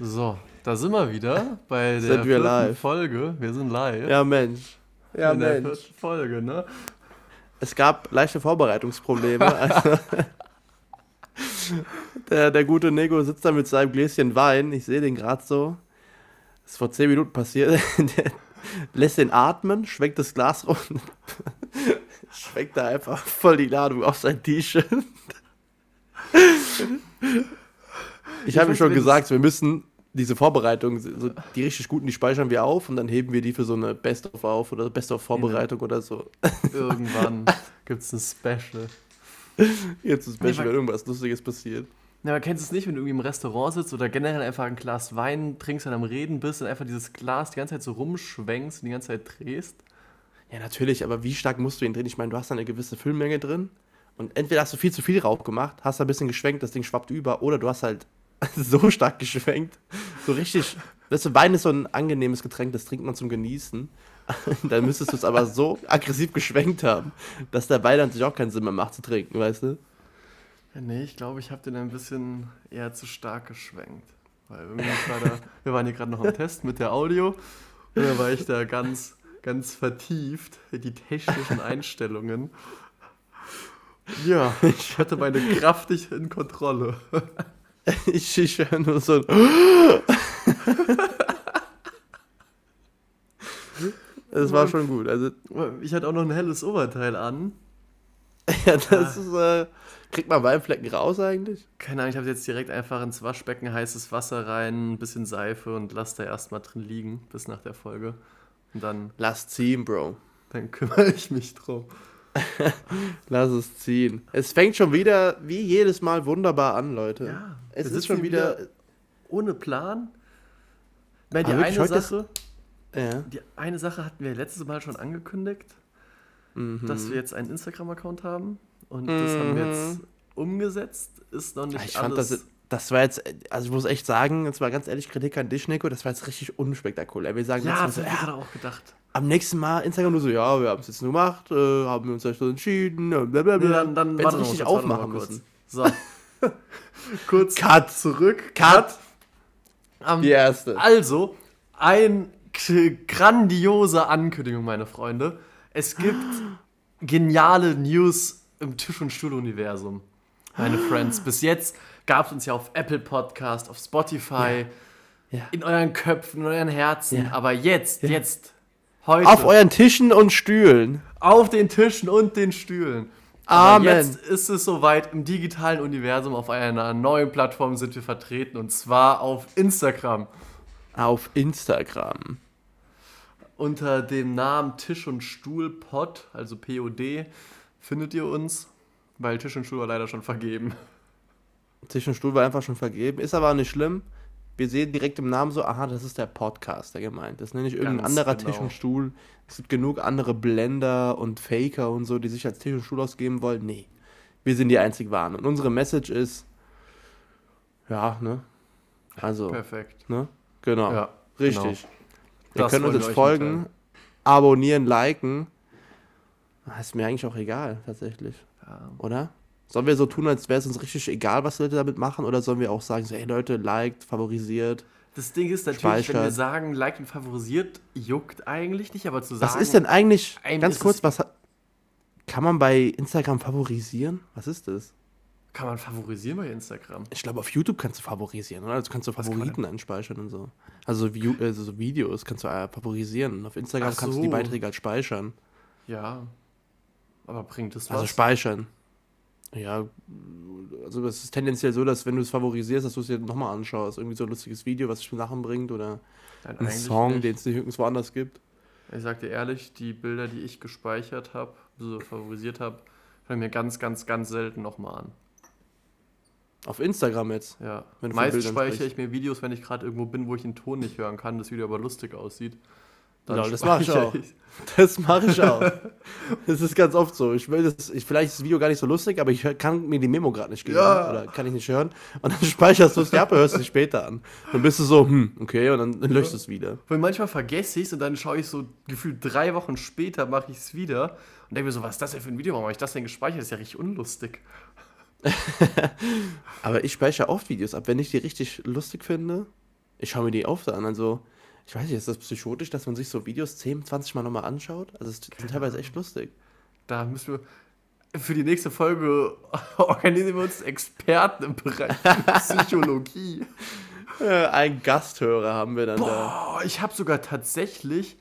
So, da sind wir wieder bei der Sind wir? Folge. Wir sind live. Ja, Mensch. Ja, in der Mensch. vierten Folge, ne? Es gab leichte Vorbereitungsprobleme. Also, der, der gute Nego sitzt da mit seinem Gläschen Wein. Ich sehe den gerade so. Das ist vor zehn Minuten passiert. Der lässt den atmen, schwenkt das Glas rum. schwenkt da einfach voll die Ladung auf sein T-Shirt. Ich habe ihm schon gesagt, wir müssen diese Vorbereitung, so die richtig guten, die speichern wir auf und dann heben wir die für so eine Best-of auf oder Best-of-Vorbereitung oder so. Irgendwann gibt es ein Special. Jetzt ist Nee, Special, wenn irgendwas Lustiges passiert. Na, aber kennst du es nicht, wenn du irgendwie im Restaurant sitzt oder generell einfach ein Glas Wein trinkst und am Reden bist und einfach dieses Glas die ganze Zeit so rumschwenkst und die ganze Zeit drehst? Ja, natürlich, aber wie stark musst du ihn drehen? Ich meine, du hast da eine gewisse Füllmenge drin und entweder hast du viel zu viel Rauch gemacht, hast da ein bisschen geschwenkt, das Ding schwappt über, oder du hast halt so stark geschwenkt, so richtig. Weißt du, Wein ist so ein angenehmes Getränk, das trinkt man zum Genießen. dann müsstest du es aber so aggressiv geschwenkt haben, dass der Wein an sich auch keinen Sinn mehr macht zu trinken, weißt du? Nee, ich glaube, ich habe den ein bisschen eher zu stark geschwenkt. Weil irgendwie war da, wir waren hier gerade noch am Test mit der Audio und da war ich da ganz, ganz vertieft in die technischen Einstellungen. Ja, ich hatte meine Kraft nicht in Kontrolle. Ich, ich höre nur so ein Das war schon gut. Also, Ich hatte auch noch ein helles Oberteil an. ja, das ist, äh, kriegt man Weinflecken raus eigentlich? Keine Ahnung, ich habe jetzt direkt einfach ins Waschbecken heißes Wasser rein, ein bisschen Seife und lass da erstmal drin liegen bis nach der Folge. Und dann, Lass ziehen, Bro. dann kümmere ich mich drum. Lass es ziehen. Es fängt schon wieder wie jedes Mal wunderbar an, Leute. Ja, es ist schon hier wieder. ohne Plan. Weil die eine Sache, Ja. die eine Sache hatten wir letztes Mal schon angekündigt, Mhm. dass wir jetzt einen Instagram-Account haben und das haben wir jetzt Mhm. umgesetzt. Ist noch nicht ich fand alles. das. Das war jetzt, also ich muss echt sagen, jetzt mal ganz ehrlich, Kritik an dich, Nico, das war jetzt richtig unspektakulär. Wir sagen ja, das so, habe ich gerade auch gedacht. am nächsten Mal Instagram nur so, ja, wir haben es jetzt nur gemacht, äh, haben wir uns dazu entschieden, äh, blablabla. Nee, dann dann warte noch richtig noch aufmachen kurz. müssen. So. kurz Cut. zurück. Cut. Am Die erste. Also, ein grandiose Ankündigung, meine Freunde. Es gibt geniale News im Tisch- und Stuhl-Universum, meine Friends. Bis jetzt gab es uns ja auf Apple Podcast, auf Spotify, Ja. in euren Köpfen, in euren Herzen. Ja. Aber jetzt, jetzt, heute, Auf euren Tischen und Stühlen. auf den Tischen und den Stühlen. Aber Amen. jetzt ist es soweit, im digitalen Universum auf einer neuen Plattform sind wir vertreten und zwar auf Instagram. Auf Instagram. Unter dem Namen Tisch und Stuhl Pod, also POD, findet ihr uns, weil Tisch und Stuhl war leider schon vergeben. Tisch und Stuhl war einfach schon vergeben. Ist aber nicht schlimm. Wir sehen direkt im Namen so, aha, das ist der Podcast, der gemeint. Das nenne ich irgendein Ganz anderer genau. Tisch und Stuhl. Es gibt genug andere Blender und Faker und so, die sich als Tisch und Stuhl ausgeben wollen. Nee, wir sind die einzig wahren. Und unsere Message ist, ja, ne? Also, Perfekt. ne? Genau. Ja, Richtig. genau. Ihr Das könnt uns jetzt folgen, mitteilen. abonnieren, liken. Ist mir eigentlich auch egal, tatsächlich. Ja. Oder? Sollen wir so tun, als wäre es uns richtig egal, was Leute damit machen? Oder sollen wir auch sagen, so, hey Leute, liked, favorisiert? Das Ding ist natürlich, wenn wir Speichert. sagen, like und favorisiert, juckt eigentlich nicht, aber zu sagen. Was ist denn eigentlich, ganz kurz, was kann man bei Instagram favorisieren? Was ist das? Kann man favorisieren bei Instagram? Ich glaube, auf YouTube kannst du favorisieren, oder? Also kannst du Was kann Favoriten einspeichern und so. Also View, also so Videos kannst du äh, favorisieren. Auf Instagram Ach kannst du die so. Beiträge halt speichern. Ja. Aber bringt es was? Also speichern. Ja, also es ist tendenziell so, dass wenn du es favorisierst, dass du es dir nochmal anschaust. Irgendwie so ein lustiges Video, was dich zum Lachen bringt oder Nein, ein Song, den es nicht nirgendwo anders gibt. Ich sag dir ehrlich, die Bilder, die ich gespeichert habe, so favorisiert habe, schaue ich mir ganz, ganz, ganz selten nochmal an. Auf Instagram jetzt. Ja. Bildern speichere ich mir Videos, wenn ich gerade irgendwo bin, wo ich den Ton nicht hören kann, das Video aber lustig aussieht. Genau, das mache ich auch. Das mache ich auch. Das ist ganz oft so. Ich will das, ich, vielleicht ist das Video gar nicht so lustig, aber ich kann mir die Memo gerade nicht geben Ja. oder kann ich nicht hören. Und dann speicherst du es dir ab und hörst es später an. Dann bist du so, hm, okay, und dann, dann löscht du es wieder. Weil manchmal vergesse ich es und dann schaue ich so gefühlt drei Wochen später, mache ich es wieder und denke mir so, was ist das denn für ein Video? Warum habe ich das denn gespeichert? Das ist ja richtig unlustig. Aber ich speichere oft Videos ab, wenn ich die richtig lustig finde. Ich schaue mir die oft an. Also, ich weiß nicht, ist das psychotisch, dass man sich so Videos 10, 20 Mal nochmal anschaut? Also, es sind teilweise echt lustig. Da müssen wir für die nächste Folge organisieren wir uns Experten im Bereich Psychologie. Äh, Ein Gasthörer haben wir dann da. Boah, ich habe sogar tatsächlich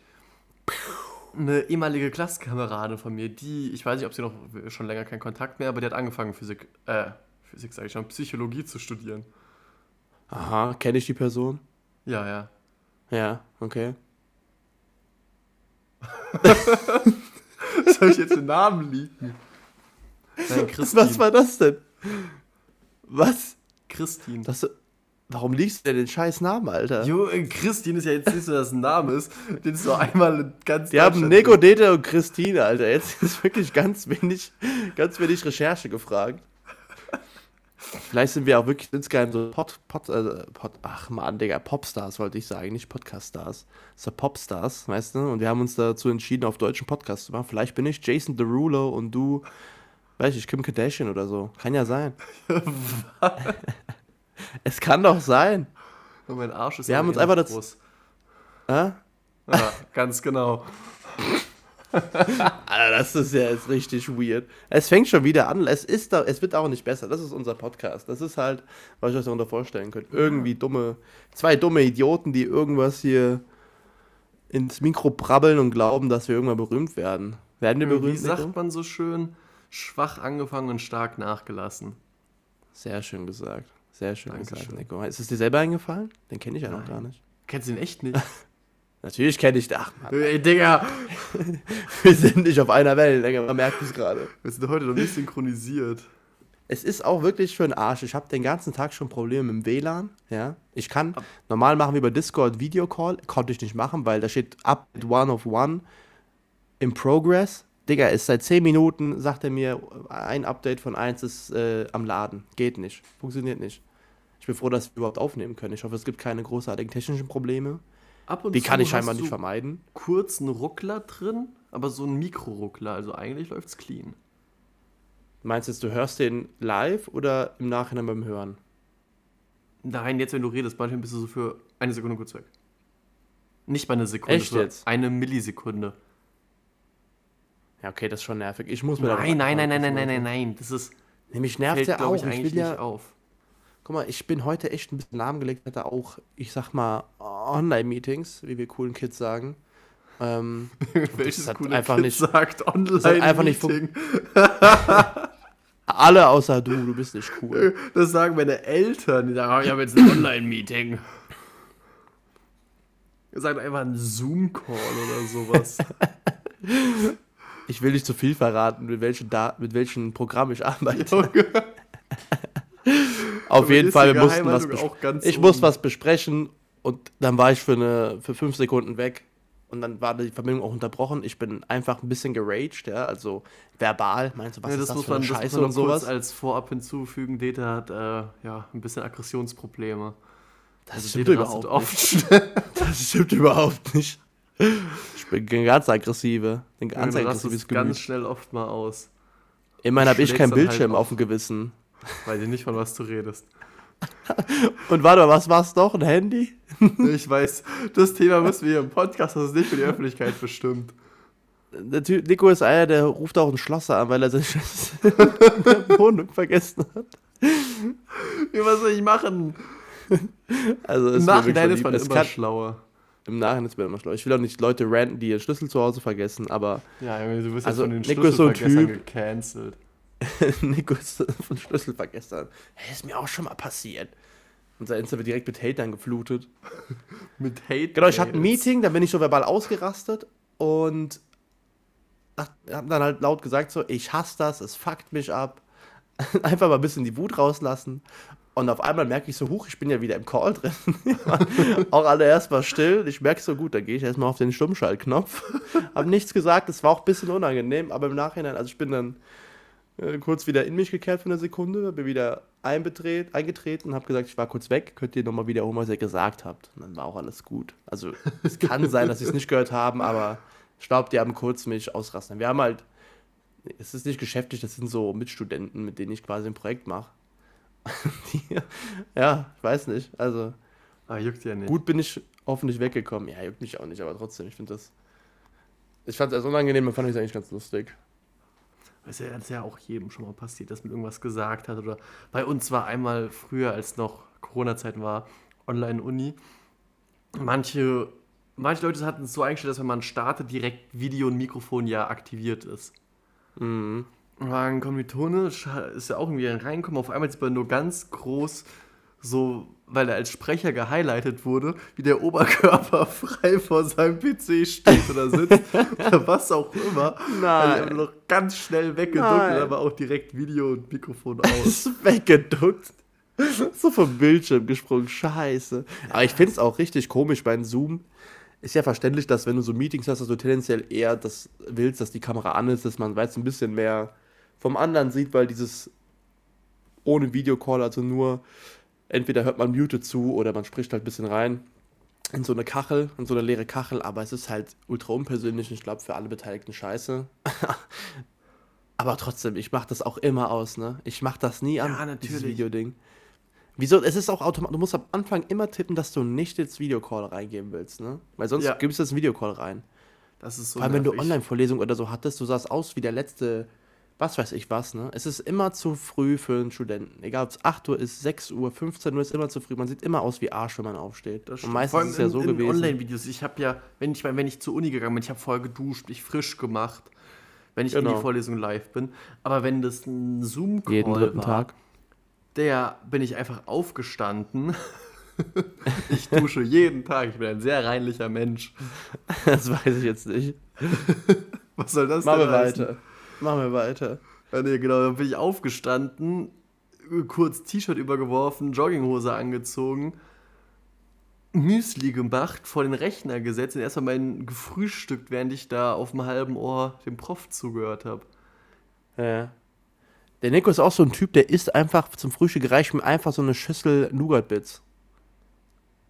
eine ehemalige Klassenkameradin von mir, die, ich weiß nicht, ob sie noch schon länger keinen Kontakt mehr, aber die hat angefangen, Physik, äh, Physik sage ich schon, Psychologie zu studieren. Aha, kenne ich die Person? Ja, ja. Ja, okay. Soll ich jetzt den Namen liegen? Nein, Christine. Was war das denn? Was? Christine. Das, warum liegst du denn den scheiß Namen, Alter? Jo, äh, Christine ist ja jetzt nicht so, dass es ein Name ist, den es so einmal in ganz Die haben Nico. Dete und Christine, Alter. Jetzt ist wirklich ganz wenig, ganz wenig Recherche gefragt. Vielleicht sind wir auch wirklich insgeheim so Pod, Pod, äh, Pod, ach man, Digga, Popstars wollte ich sagen, nicht Podcaststars. So Popstars, weißt du? Und wir haben uns dazu entschieden, auf deutschen Podcast zu machen. Vielleicht bin ich Jason Derulo und du, weiß ich, Kim Kardashian oder so. Kann ja sein. es kann doch sein. Und mein Arsch ist Wir haben uns eh einfach das- groß. Äh? Ja, ganz genau. Alter, das ist ja jetzt richtig weird. Es fängt schon wieder an. Es, ist da, es wird auch nicht besser. Das ist unser Podcast. Das ist halt, was ich euch darunter vorstellen könnt. Irgendwie dumme, zwei dumme Idioten, die irgendwas hier ins Mikro brabbeln und glauben, dass wir irgendwann berühmt werden. Werden wir Wie berühmt? sagt Nico? man so schön? Schwach angefangen und stark nachgelassen. Sehr schön gesagt. Sehr schön Dankeschön. gesagt, Nico. Ist es dir selber eingefallen? Den kenne ich ja noch Nein. gar nicht. Kennst du ihn echt nicht? Natürlich kenne ich. Ach Mann, Ey, Digga! wir sind nicht auf einer Wellenlänge, man merkt es gerade. Wir sind heute noch nicht synchronisiert. Es ist auch wirklich für den Arsch. Ich habe den ganzen Tag schon Probleme mit dem WLAN. Ja, ich kann normal machen wir über Discord Videocall, konnte ich nicht machen, weil da steht Update One of One in Progress. Digga, ist seit 10 Minuten, sagt er mir, ein Update von 1 ist äh, am Laden. Geht nicht. Funktioniert nicht. Ich bin froh, dass wir überhaupt aufnehmen können. Ich hoffe, es gibt keine großartigen technischen Probleme. Ab und Die zu kann ich scheinbar nicht vermeiden. kurzen Ruckler drin, aber so ein Mikroruckler. Also eigentlich läuft's clean. Meinst du, jetzt, du hörst den live oder im Nachhinein beim Hören? Nein, jetzt wenn du redest, manchmal bist du so für eine Sekunde kurz weg. Nicht mal eine Sekunde, Echt jetzt? eine Millisekunde. Ja, okay, das ist schon nervig. Ich muss mir da Nein, nein, nein, nein, nein, nein, nein. nein, nein. Das ist, Nämlich nervt ja auch. ich, will ja, nicht auf. Guck mal, ich bin heute echt ein bisschen lahmgelegt, hatte auch, ich sag mal, Online-Meetings, wie wir coolen Kids sagen. Ähm, Welches hat coole einfach Kind nicht- sagt online hat einfach nicht Meeting. alle außer du, du bist nicht cool. Das sagen meine Eltern. Die sagen, oh, ich habe jetzt ein Online-Meeting. Sagt einfach ein Zoom-Call oder sowas. Ich will nicht zu viel verraten, mit welchem, da mit welchem Programm ich arbeite. Auf jeden Fall, wir mussten was Ich muss oben. was besprechen und dann war ich für, eine, für fünf Sekunden weg. Und dann war die Verbindung auch unterbrochen. Ich bin einfach ein bisschen geraged, ja, also verbal. Meinst du, was Ja, ist das, das muss für man, eine das muss Scheiße man und sowas? als Vorab hinzufügen. Dete hat äh, ja, ein bisschen Aggressionsprobleme. Das stimmt Dete rastet überhaupt oft nicht. Das stimmt überhaupt nicht. Ich bin ganz aggressive, ein ganz aggressives rastest ganz Gemüt. schnell oft mal aus. Immerhin habe ich keinen halt Bildschirm auf. auf dem Gewissen. Weil dir nicht von was du redest. Und warte mal, was war's doch? Ein Handy? Ich weiß, das Thema müssen wir hier im Podcast, das ist nicht für die Öffentlichkeit bestimmt. Der Typ, Nico ist einer, der ruft auch einen Schlosser an, weil er seine Schlüssel Wohnung vergessen hat. Ja, was soll ich machen? Also Im Nachhinein ist man. Es immer schlauer. Im Nachhinein ist man immer schlau. Ich will auch nicht Leute ranten, die ihren Schlüssel zu Hause vergessen, aber Ja, du wirst Also, jetzt von den Nico ist so ein Typ. gecancelt. Nico ist von Schlüssel vergessen. Hey, ist mir auch schon mal passiert. Und sein Insta wird direkt mit Hatern geflutet. Mit Hate. Genau, ich hatte ein. Meeting, da bin ich so verbal ausgerastet und habe dann halt laut gesagt so, ich hasse das, es fuckt mich ab. Einfach mal ein bisschen die Wut rauslassen. Und auf einmal merke ich so, huch, ich bin ja wieder im Call drin. auch alle erstmal still. Ich merke so, gut, dann gehe ich erstmal auf den Stummschaltknopf. Hab nichts gesagt, es war auch ein bisschen unangenehm, aber im Nachhinein, also ich bin dann äh, kurz wieder in mich gekehrt für eine Sekunde, bin wieder einbetret, eingetreten und habe gesagt, ich war kurz weg, könnt ihr nochmal wiederholen, was ihr gesagt habt. Und dann war auch alles gut. Also es kann sein, dass sie es nicht gehört haben, aber ich glaube, die haben kurz mich ausrasten. Wir haben halt, es ist nicht geschäftlich, das sind so Mitstudenten, mit denen ich quasi ein Projekt mache. Ja, ich weiß nicht. Also, Aber juckt ja nicht. Gut bin ich hoffentlich weggekommen. Ja, juckt mich auch nicht, aber trotzdem, ich finde das. Ich fand es erst unangenehm und fand es eigentlich ganz lustig. Das ist, ja, das ist ja auch jedem schon mal passiert, dass man irgendwas gesagt hat. Oder bei uns war einmal früher, als noch Corona-Zeit war, Online-Uni. Manche, manche Leute hatten es so eingestellt, dass wenn man startet, direkt Video und Mikrofon ja aktiviert ist. Mhm. war ein Kommilitone, ist ja auch irgendwie reingekommen. Auf einmal sieht man nur ganz groß, so, weil er als Sprecher gehighlightet wurde, wie der Oberkörper frei vor seinem PC steht oder sitzt oder was auch immer. Nein. Also noch ganz schnell weggeduckt, Nein. aber auch direkt Video und Mikrofon aus. Weggeduckt. So vom Bildschirm gesprungen. Scheiße. Aber ich finde es auch richtig komisch beim Zoom. Ist ja verständlich, dass wenn du so Meetings hast, dass du tendenziell eher das willst, dass die Kamera an ist, dass man weiß ein bisschen mehr vom anderen sieht, weil dieses ohne Videocall, also nur entweder hört man muted zu oder man spricht halt ein bisschen rein in so eine Kachel, in so eine leere Kachel, aber es ist halt ultra unpersönlich und ich glaube für alle Beteiligten scheiße. aber trotzdem, ich mache das auch immer aus, ne? Ich mache das nie an, Ja, dieses natürlich. Videoding. Wieso? Es ist auch automatisch. Du musst am Anfang immer tippen, dass du nicht ins Videocall reingeben willst, ne? Weil sonst Ja. gibst du das Videocall rein. Das ist so Vor allem, wenn du. Online-Vorlesung oder so hattest, du sahst aus wie der letzte, was weiß ich was, ne? Es ist immer zu früh für einen Studenten. Egal, ob es 8 Uhr ist, 6 Uhr, 15 Uhr ist immer zu früh. Man sieht immer aus wie Arsch, wenn man aufsteht. Das Und meistens ist es ja in, so in gewesen. Online-Videos. Ich habe ja, wenn ich, wenn ich zur Uni gegangen bin, ich habe vorher geduscht, mich frisch gemacht, wenn ich in Genau. die Vorlesung live bin. Aber wenn das ein Zoom-Call Jeden dritten war, Tag. der bin ich einfach aufgestanden. ich dusche jeden Tag. Ich bin ein sehr reinlicher Mensch. Das weiß ich jetzt nicht. Was soll das Machen denn heißen? Machen wir weiter. Ja, nee, genau, dann bin ich aufgestanden, kurz T-Shirt übergeworfen, Jogginghose angezogen, Müsli gemacht, vor den Rechner gesetzt und erstmal mein gefrühstückt, während ich da auf dem halben Ohr dem Prof zugehört habe. Ja. Der Nico ist auch so ein Typ, der isst einfach zum Frühstück reicht ihm einfach so eine Schüssel Nougat-Bits.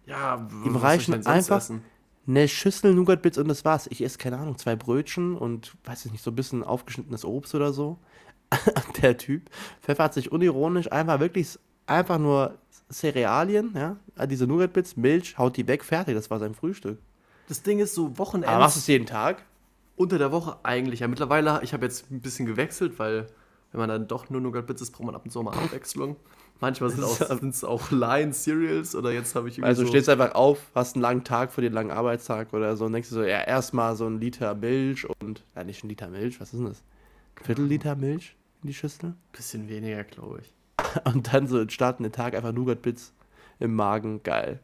Ja, Ihm reichen einfach- essen? Eine Schüssel Nougat-Bits und das war's. Ich esse, keine Ahnung, zwei Brötchen und, weiß ich nicht, so ein bisschen aufgeschnittenes Obst oder so. Der Typ pfeffert sich unironisch einfach wirklich einfach nur Cerealien, ja, diese Nougat-Bits, Milch, haut die weg, fertig. Das war sein Frühstück. Das Ding ist so Aber machst du es jeden Tag? unter der Woche eigentlich. Ja, mittlerweile, ich habe jetzt ein bisschen gewechselt, weil wenn man dann doch nur Nougat Bits isst, braucht man ab und zu mal Abwechslung. Manchmal sind auch, sind's auch Line Cereals oder jetzt habe ich irgendwie Also du so stehst einfach auf, hast einen langen Tag für den langen Arbeitstag oder so und denkst dir so, ja, erstmal so ein Liter Milch und, ja, nicht ein Liter Milch, was ist denn das? Viertel Liter Milch in die Schüssel? ein bisschen weniger, glaube ich. Und dann so starten den Tag einfach Nougat-Bits im Magen, geil.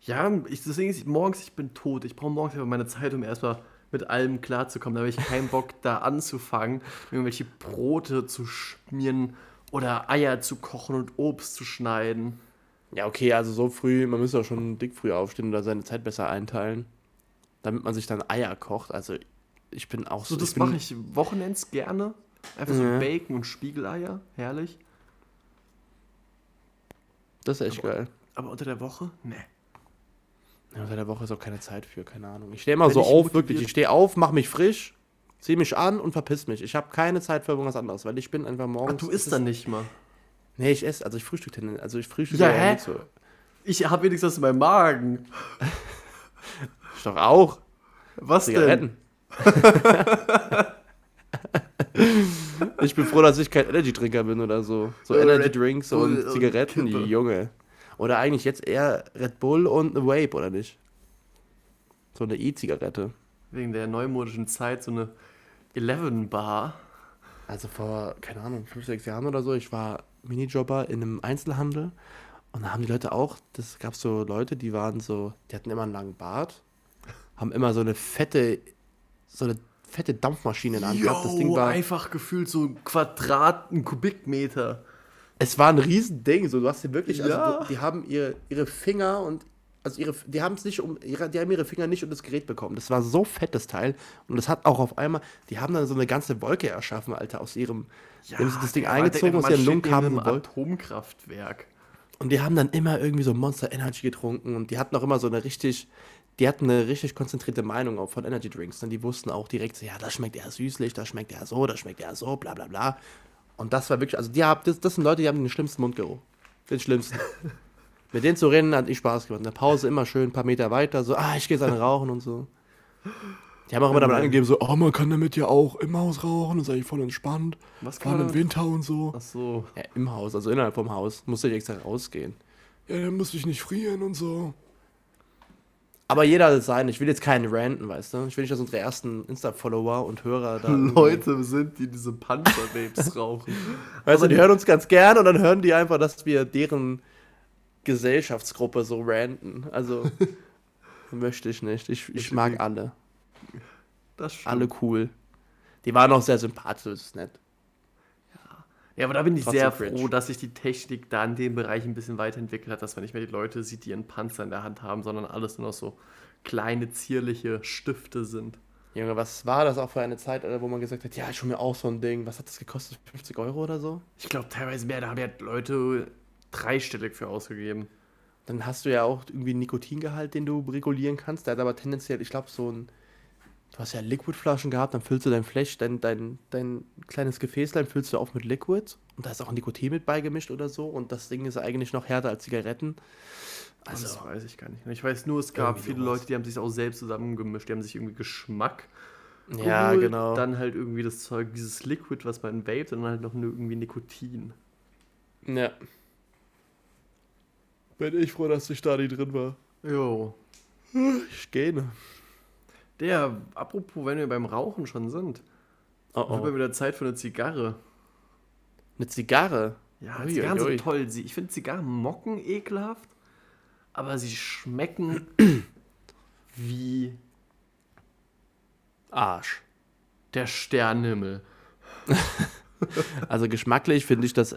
Ja, ich, deswegen ist morgens, ich bin tot. Ich brauche morgens einfach meine Zeit, um erstmal mit allem klarzukommen. Da habe ich keinen Bock, da anzufangen, irgendwelche Brote zu schmieren oder Eier zu kochen und Obst zu schneiden. Ja, okay, also so früh, man müsste auch schon dick früh aufstehen oder seine Zeit besser einteilen, damit man sich dann Eier kocht. Also ich bin auch So, so, das mache ich Wochenends gerne. Einfach so Ja. Bacon und Spiegeleier, herrlich. Das ist echt Aber- geil. Aber unter der Woche? Nee. Ja, unter der Woche ist auch keine Zeit für, keine Ahnung. Ich stehe immer Wenn so auf, wirklich. Ich stehe auf, mach mich frisch, zieh mich an und verpiss mich. Ich habe keine Zeit für irgendwas anderes, weil ich bin einfach Ach, morgens. du es isst dann nicht mal. Nee, ich esse, also ich frühstücke tendenziell- Also ich frühstücke Ja, hä? nicht so. Ich habe wenigstens was in meinem Magen. Ich doch auch. Was denn? Zigaretten. ich bin froh, dass ich kein Energy-Trinker bin oder so. So Äh, Energy Red Drinks Bull und und Zigaretten, Kippe. Junge. Oder eigentlich jetzt eher Red Bull und eine Vape, oder nicht? So eine E-Zigarette. Wegen der neumodischen Zeit so eine 11 Bar. Also vor, keine Ahnung, fünf, sechs Jahren oder so, ich war Minijobber in einem Einzelhandel und da haben die Leute auch, das gab so Leute, die waren so, die hatten immer einen langen Bart, haben immer so eine fette, so eine fette Dampfmaschine in der Hand gehabt. Das Ding war, einfach gefühlt so ein Quadrat, ein Kubikmeter. es war ein Riesending, so du hast hier wirklich, also Ja. du, die haben ihre, ihre Finger und also ihre, die haben es nicht um, ihre, die haben ihre Finger nicht um das Gerät bekommen. Das war so fett, das Teil. Und das hat auch auf einmal, die haben dann so eine ganze Wolke erschaffen, Alter, aus ihrem, die haben sich das Ding eingezogen, aus man ihren steht Lungen neben kam einem. Atomkraftwerk. Und die haben dann immer irgendwie so Monster Energy getrunken und die hatten auch immer so eine richtig, die hatten eine richtig konzentrierte Meinung auch von Energy Drinks. Und die wussten auch direkt so, ja, das schmeckt eher süßlich, das schmeckt eher so, das schmeckt eher so, bla bla bla. Und das war wirklich, also die haben, das, das sind Leute, die haben den schlimmsten Mundgeruch. Den schlimmsten. Mit denen zu reden hat ich Spaß gemacht. In der Pause immer schön ein paar Meter weiter, so, ah, ich gehe jetzt eine rauchen und so. Die haben auch immer damit angegeben, so, oh, man kann damit ja auch im Haus rauchen, das ist eigentlich voll entspannt. Was Vor allem im Winter und so. Ach so. Ja, im Haus, also innerhalb vom Haus. Musste ich extra rausgehen. Ja, dann musste ich nicht frieren und so. Aber jeder hat es sein. Ich will jetzt keinen ranten, weißt du? Ich will nicht, dass unsere ersten Insta-Follower und Hörer da. Leute sind, die diese Panzervapes rauchen. Weißt du, die hören uns ganz gern und dann hören die einfach, dass wir deren Gesellschaftsgruppe so ranten. Also, möchte ich nicht. Ich, ich mag alle. Das stimmt. Alle cool. Die waren auch sehr sympathisch, das ist nett. Ja, aber da bin ich Trotzdem sehr cringe. froh, dass sich die Technik da in dem Bereich ein bisschen weiterentwickelt hat, dass man nicht mehr die Leute sieht, die ihren Panzer in der Hand haben, sondern alles nur noch so kleine, zierliche Stifte sind. Junge, was war das auch für eine Zeit, wo man gesagt hat, ja, ich hol mir auch so ein Ding. Was hat das gekostet? 50 Euro oder so? Ich glaube teilweise mehr, da haben ja Leute dreistellig für ausgegeben. Dann hast du ja auch irgendwie einen Nikotingehalt, den du regulieren kannst. Der hat aber tendenziell, ich glaube, so ein. Du hast ja Liquidflaschen gehabt, dann füllst du dein Flash, dein, dein, dein kleines Gefäßlein füllst du auf mit Liquid und da ist auch Nikotin mit beigemischt oder so und das Ding ist eigentlich noch härter als Zigaretten. Also, das weiß ich gar nicht. Ich weiß nur, es gab viele. Leute, die haben sich auch selbst zusammengemischt. Die haben sich irgendwie Geschmack ja, geholt, genau. Dann halt irgendwie das Zeug, dieses Liquid, was man vapet, und dann halt noch irgendwie Nikotin. ja. Bin ich froh, dass ich da nicht drin war. Jo. Ich gehe. Der, apropos, wenn wir beim Rauchen schon sind, Oh, wird mal oh. wieder Zeit für eine Zigarre. Eine Zigarre. Ja, Ui, Zigarren ui, ui. sind toll. Sie- Ich finde Zigarren mocken ekelhaft, aber sie schmecken wie Arsch. der Sternenhimmel. Also geschmacklich finde ich das.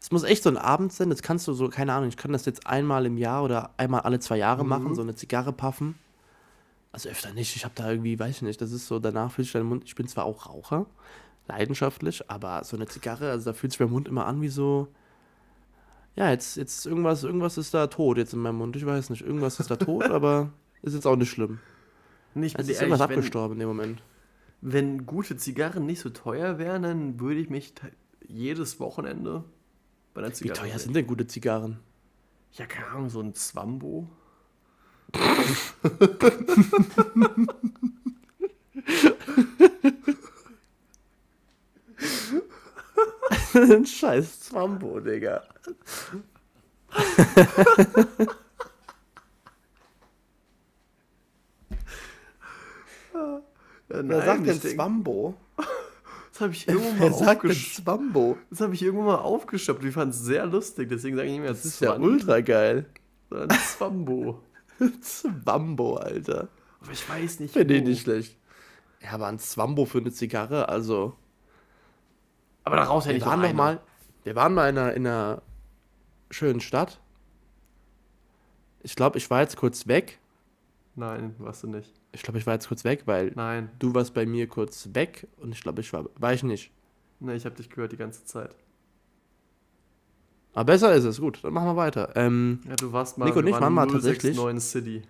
Es muss echt so ein Abend sein. Das kannst du so, keine Ahnung, ich kann das jetzt einmal im Jahr oder einmal alle zwei Jahre machen, so eine Zigarre puffen. Also öfter nicht. Ich habe da irgendwie, weiß ich nicht, das ist so, danach fühlt sich dein Mund. Ich bin zwar auch Raucher, leidenschaftlich, aber so eine Zigarre, also da fühlt sich mein Mund immer an wie so. Ja, jetzt, jetzt irgendwas, irgendwas ist da tot jetzt in meinem Mund. Ich weiß nicht, irgendwas ist da tot, aber ist jetzt auch nicht schlimm. Bin Also ist irgendwas abgestorben in dem Moment. wenn gute Zigarren nicht so teuer wären, dann würde ich mich jedes Wochenende bei einer Wie Zigarre. teuer sehen. sind denn gute Zigarren? Ja, keine Ahnung, so ein Zwambo. Ein scheiß Zwambo, Digga. Ja, Wer sagt denn Zwambo? Das habe ich irgendwo Wer mal sagt denn aufgesch Zwambo? Das habe ich irgendwo mal aufgestoppt. Ich fand es sehr lustig, deswegen sage ich nicht mehr Das ist ja ultra geil. Zwambo. Zwambo, Alter. Aber ich weiß nicht. Finde ich nicht schlecht. Ja, aber ein Zwambo für eine Zigarre, also. Aber da raus hätte Wir ich waren noch mal, wir waren mal in einer, in einer schönen Stadt. Ich glaube, ich war jetzt kurz weg. Nein, warst du nicht. Ich glaube, ich war jetzt kurz weg, weil Nein. du warst bei mir kurz weg und ich glaube, ich war, war ich nicht. Nee, ich habe dich gehört die ganze Zeit. Aber besser ist es, gut, dann machen wir weiter. Ähm, Ja, du warst mal. Nico und ich waren mal 069 tatsächlich- City.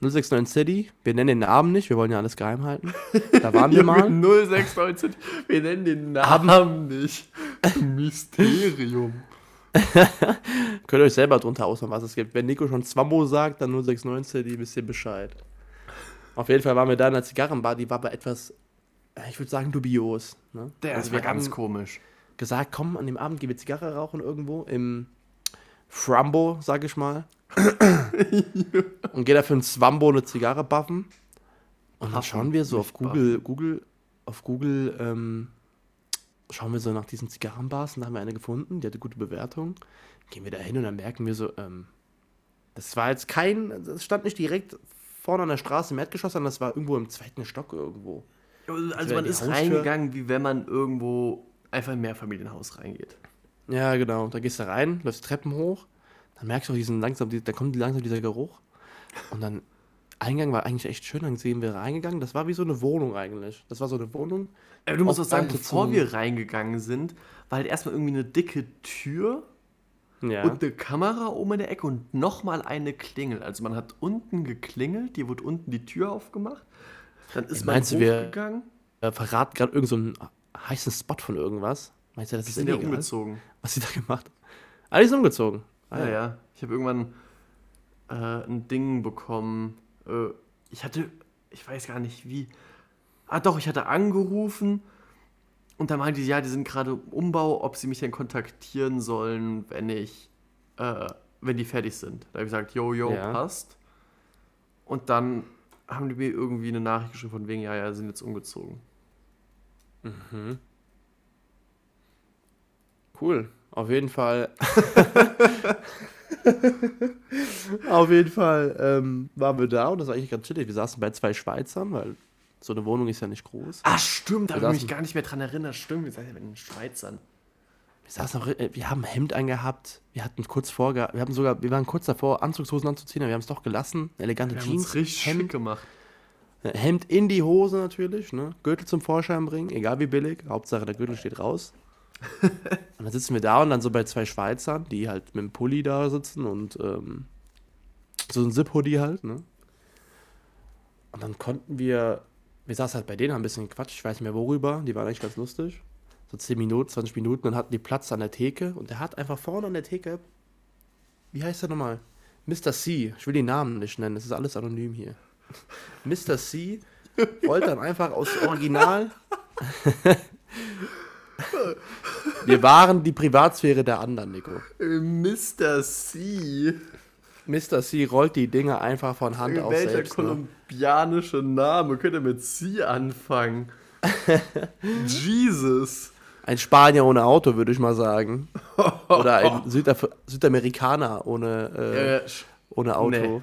069 City, wir nennen den Namen nicht, wir wollen ja alles geheim halten. Da waren wir mal. 069 City. Wir nennen den Namen nicht. Mysterium. Könnt ihr euch selber drunter ausmachen, was es gibt. Wenn Nico schon Zwambo sagt, dann 069 City, wisst ihr Bescheid. Auf jeden Fall waren wir da in der Zigarrenbar, die war aber etwas, äh, ich würde sagen, dubios. Ne? Der Also ist ganz komisch. gesagt, komm, an dem Abend gehen wir Zigarre rauchen irgendwo im Frambo, sag ich mal. und geh dafür ein Zwambo eine Zigarre buffen. Und dann schauen wir so auf Google, Google, auf Google, ähm, schauen wir so nach diesen Zigarrenbars und da haben wir eine gefunden, die hatte gute Bewertung. Gehen wir da hin und dann merken wir so, ähm, das war jetzt kein, das stand nicht direkt vorne an der Straße im Erdgeschoss, sondern das war irgendwo im zweiten Stock irgendwo. Also wäre man ist Haustür. reingegangen, wie wenn man irgendwo einfach in ein Mehrfamilienhaus reingeht. Ja, genau. Da gehst du rein, läufst Treppen hoch, dann merkst du auch diesen langsam, da kommt langsam dieser Geruch. Und dann, Eingang war eigentlich echt schön, dann sehen wir reingegangen. Das war wie so eine Wohnung eigentlich. Das war so eine Wohnung. Aber du musst auch sagen, bevor wir reingegangen sind, war halt erstmal irgendwie eine dicke Tür Ja. und eine Kamera oben in der Ecke und nochmal eine Klingel. Also man hat unten geklingelt, dir wurde unten die Tür aufgemacht. Dann ist man Meinst du, wir- äh, verraten gerade irgendeinen so einen heißen Spot von irgendwas. Meinst du, das Die ist sind ja illegal? umgezogen. Was sie da gemacht haben? Ah, die sind umgezogen. Ah, ja, ja. Ich habe irgendwann äh, ein Ding bekommen. Äh, ich hatte, ich weiß gar nicht wie. Ah, doch, ich hatte angerufen und dann meinte sie, ja, die sind gerade im Umbau, ob sie mich denn kontaktieren sollen, wenn ich, äh, wenn die fertig sind. Da habe ich gesagt, yo, yo, Ja. passt. Und dann haben die mir irgendwie eine Nachricht geschrieben von wegen, ja, ja, sind jetzt umgezogen. Mhm. Cool. Auf jeden Fall. Auf jeden Fall ähm, waren wir da und das war eigentlich ganz chillig. Wir saßen bei zwei Schweizern, weil so eine Wohnung ist ja nicht groß. Ah, stimmt, da habe ich mich saßen- gar nicht mehr dran erinnert. Stimmt, wir sind ja mit den Schweizern. Wir saßen auch, äh, wir haben ein Hemd angehabt. Wir hatten kurz vor, wir haben sogar, wir waren kurz davor, Anzugshosen anzuziehen, aber wir haben es doch gelassen. Elegante Wir haben Jeans, uns richtig Hemd, gemacht. Hemd in die Hose natürlich, ne? Gürtel zum Vorschein bringen, egal wie billig. Hauptsache der Gürtel steht raus. und dann sitzen wir da und dann so bei zwei Schweizern, die halt mit dem Pulli da sitzen und ähm, so ein Zip-Hoodie halt, ne? Und dann konnten wir, wir saßen halt bei denen, haben ein bisschen Quatsch, ich weiß nicht mehr worüber, die waren eigentlich ganz lustig. So 10 Minuten, 20 Minuten, dann hatten die Platz an der Theke und der hat einfach vorne an der Theke, wie heißt der nochmal? Mr. C, ich will den Namen nicht nennen, das ist alles anonym hier. Mr. C wollte dann einfach aus Original. Wir waren die Privatsphäre der anderen, Nico. Mr. C. Mr. C rollt die Dinge einfach von Hand aus Welcher selbst. Ne? kolumbianische Name könnte mit C anfangen? Jesus. Ein Spanier ohne Auto, würde ich mal sagen. Oder ein Südaf Südamerikaner ohne, äh, Äh, ohne Auto. nee.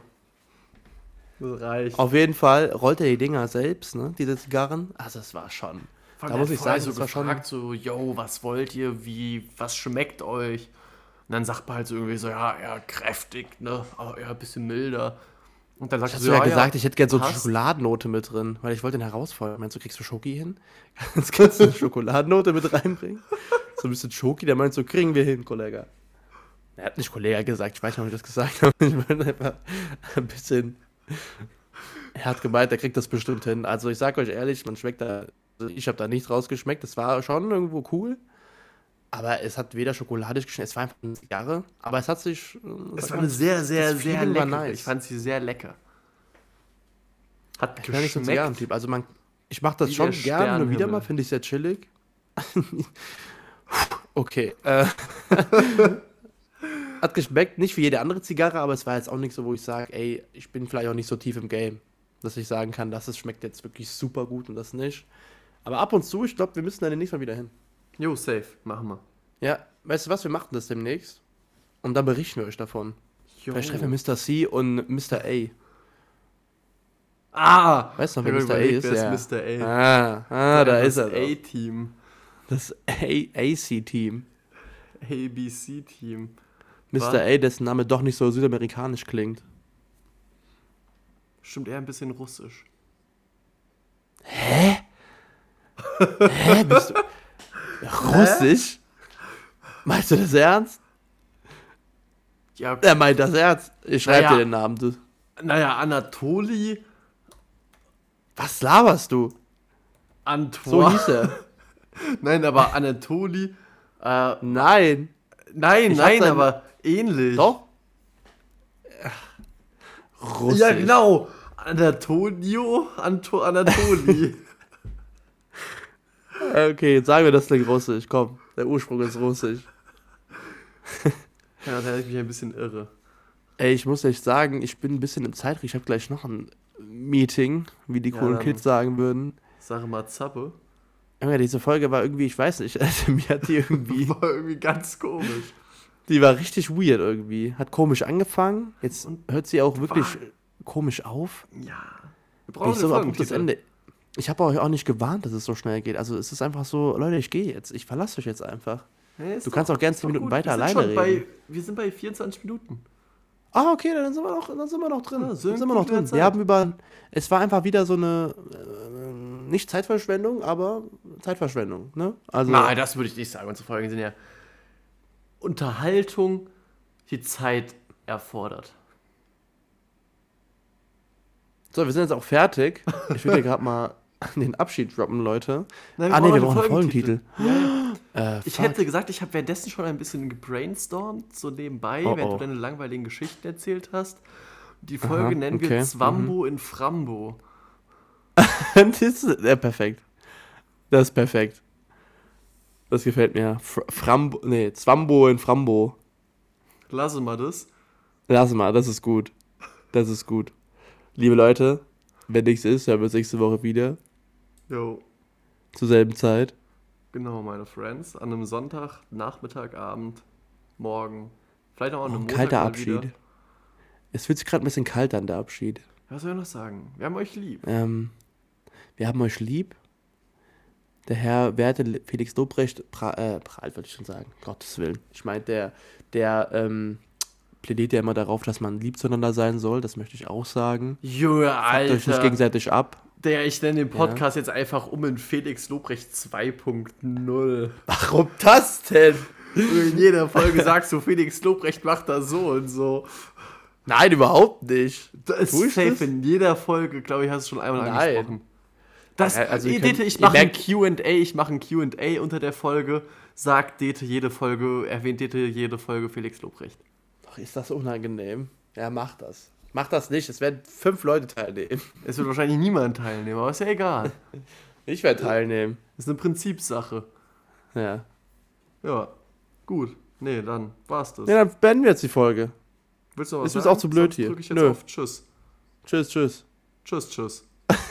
das reicht. Auf jeden Fall rollt er die Dinger selbst, ne? Diese Zigarren. Also es war schon. Da muss ich sagen, so war schon. gefragt, so, yo, was wollt ihr, wie, was schmeckt euch? Und dann sagt man halt so irgendwie so, ja, ja, kräftig, ne, aber ja, ein bisschen milder. Und dann sagt er so, ja gesagt, ich hätte gerne so eine. Schokoladennote mit drin, weil ich wollte den herausfordern. Meinst du, kriegst du Schoki hin? Kannst, kannst du eine Schokoladennote mit reinbringen? So ein bisschen Schoki, der meint so, kriegen wir hin, Kollege. Er hat nicht Kollege gesagt, ich weiß nicht, ob ich das gesagt habe. Ich meine einfach ein bisschen. Er hat gemeint, er kriegt das bestimmt hin. Also ich sag euch ehrlich, man schmeckt da. Ich habe da nichts rausgeschmeckt. Das war schon irgendwo cool. Aber es hat weder schokoladisch geschmeckt, es war einfach eine Zigarre. Aber es hat sich. äh, Es war eine sehr, sehr, sehr lecker. nice. Ich fand sie sehr lecker. Hat Ich bin ja nicht so ein geschmeckt. Zigarrentyp. Also man, ich mache das schon gerne und wieder mal, finde ich sehr chillig. okay. Äh, hat geschmeckt, nicht wie jede andere Zigarre, aber es war jetzt auch nicht so, wo ich sage, ey, ich bin vielleicht auch nicht so tief im Game, dass ich sagen kann, das schmeckt jetzt wirklich super gut und das nicht. Aber ab und zu, ich glaube, wir müssen da demnächst mal wieder hin. Jo, safe, machen wir. Ja, weißt du was, wir machen das demnächst. Und dann berichten wir euch davon. Jo. Vielleicht treffen wir Mr. C und Mr. A. Ah! Weißt du noch, wer Mr. A ist? wer Ja. ist Mr. A? Ah, ah da ist er. Das. A-Team. Das AC-Team. ABC-Team. Mr. A, dessen Name doch nicht so südamerikanisch klingt. Stimmt eher ein bisschen russisch. Hä? Bist du. Russisch? Meinst du das ernst? Ja, Er meint das ernst. Ich schreibe Naja. dir den Namen. Du. naja, Anatoli, Was laberst du? So Antoine. hieß er. Nein, aber Anatoli. Äh, Nein. nein, Ich nein, aber ähnlich. Doch? Russisch. Ja, genau. Antonio, Anto, Anatoli. Okay, jetzt sagen wir das klingt russisch. Komm, der Ursprung ist russisch. ja, da ich mich ein bisschen irre. Ey, ich muss echt sagen, ich bin ein bisschen im Zeitdruck. Ich habe gleich noch ein Meeting, wie die Ja, coolen Kids sagen würden. Sag mal Zappe. Junge, diese Folge war irgendwie, ich weiß nicht, also mir hat die irgendwie, War irgendwie ganz komisch. die war richtig weird irgendwie. Hat komisch angefangen, jetzt hört sie auch wirklich komisch auf. Ja. Wir brauchen so ein einen abruptes. Ende. Ich habe euch auch nicht gewarnt, dass es so schnell geht. Also es ist einfach so, Leute, ich gehe jetzt. Ich verlasse euch jetzt einfach. Ist Du doch- kannst auch gern ist 10 doch Minuten gut. weiter wir alleine reden. Bei, wir sind bei 24 Minuten. Ah, okay, dann sind wir noch, dann sind wir noch drin. Ja, sind sind wir noch drin. Zeit. Wir haben über, es war einfach wieder so eine, äh, nicht Zeitverschwendung, aber Zeitverschwendung, ne? Also, Nein, das würde ich nicht sagen. Unsere Folgen sind ja Unterhaltung, die Zeit erfordert. so, wir sind jetzt auch fertig. Ich will dir gerade mal den Abschied droppen, Leute. Nein, ah, nee, wir brauchen einen einen Folgentitel. Äh, Ich fuck. hätte gesagt, ich habe währenddessen schon ein bisschen gebrainstormt, so nebenbei, Oh, während oh. du deine langweiligen Geschichten erzählt hast. Die Folge Aha, nennen okay, wir mhm. Zwambo in Frambo. das ist ja, perfekt. Das ist perfekt. Das gefällt mir. Fr Frambo, nee, Zwambo in Frambo. Lasse mal das. Lass mal, das ist gut. Das ist gut. Liebe Leute, wenn nichts ist, hören wir uns nächste Woche wieder. Jo, Zur selben Zeit. genau, meine Friends. An einem Sonntag, Nachmittag, Abend, morgen. Vielleicht auch an Oh, einem ein Montag kalter Abschied. wieder. Es fühlt sich gerade ein bisschen kalt an, der Abschied. Was soll ich noch sagen? Wir haben euch lieb. Ähm, wir haben euch lieb. Der Herr Werte Felix Lobrecht, pra, äh, prahlt wollte ich schon sagen, Gottes Willen. Ich meine, der, der ähm, plädiert ja immer darauf, dass man lieb zueinander sein soll. Das möchte ich auch sagen. Junge, Fuckt euch nicht Alter. gegenseitig ab. Der, ich nenne den Podcast jetzt einfach um in Felix Lobrecht 2.0. Warum das denn? In jeder Folge sagst du, Felix Lobrecht macht das so und so. Nein, überhaupt nicht. Das ist safe das? in jeder Folge, glaube ich, hast du schon einmal Nein. angesprochen. Das, Ja, also ihr Dete, ich mache ein Q&A, ich mache ein Q&A unter der Folge, sagt Dete jede Folge, erwähnt Dete jede Folge Felix Lobrecht. Doch, ist das unangenehm? Ja, mach das. Mach das nicht, es werden fünf Leute teilnehmen. Es wird wahrscheinlich niemand teilnehmen, aber ist ja egal. Ich werde teilnehmen. Ist eine Prinzipsache. Ja. Ja, gut. Nee, dann war's das. Ja, dann beenden wir jetzt die Folge. Willst du noch was ist mir auch zu blöd Sonst hier. drück ich jetzt Nö. auf Tschüss. Tschüss, tschüss. Tschüss, tschüss.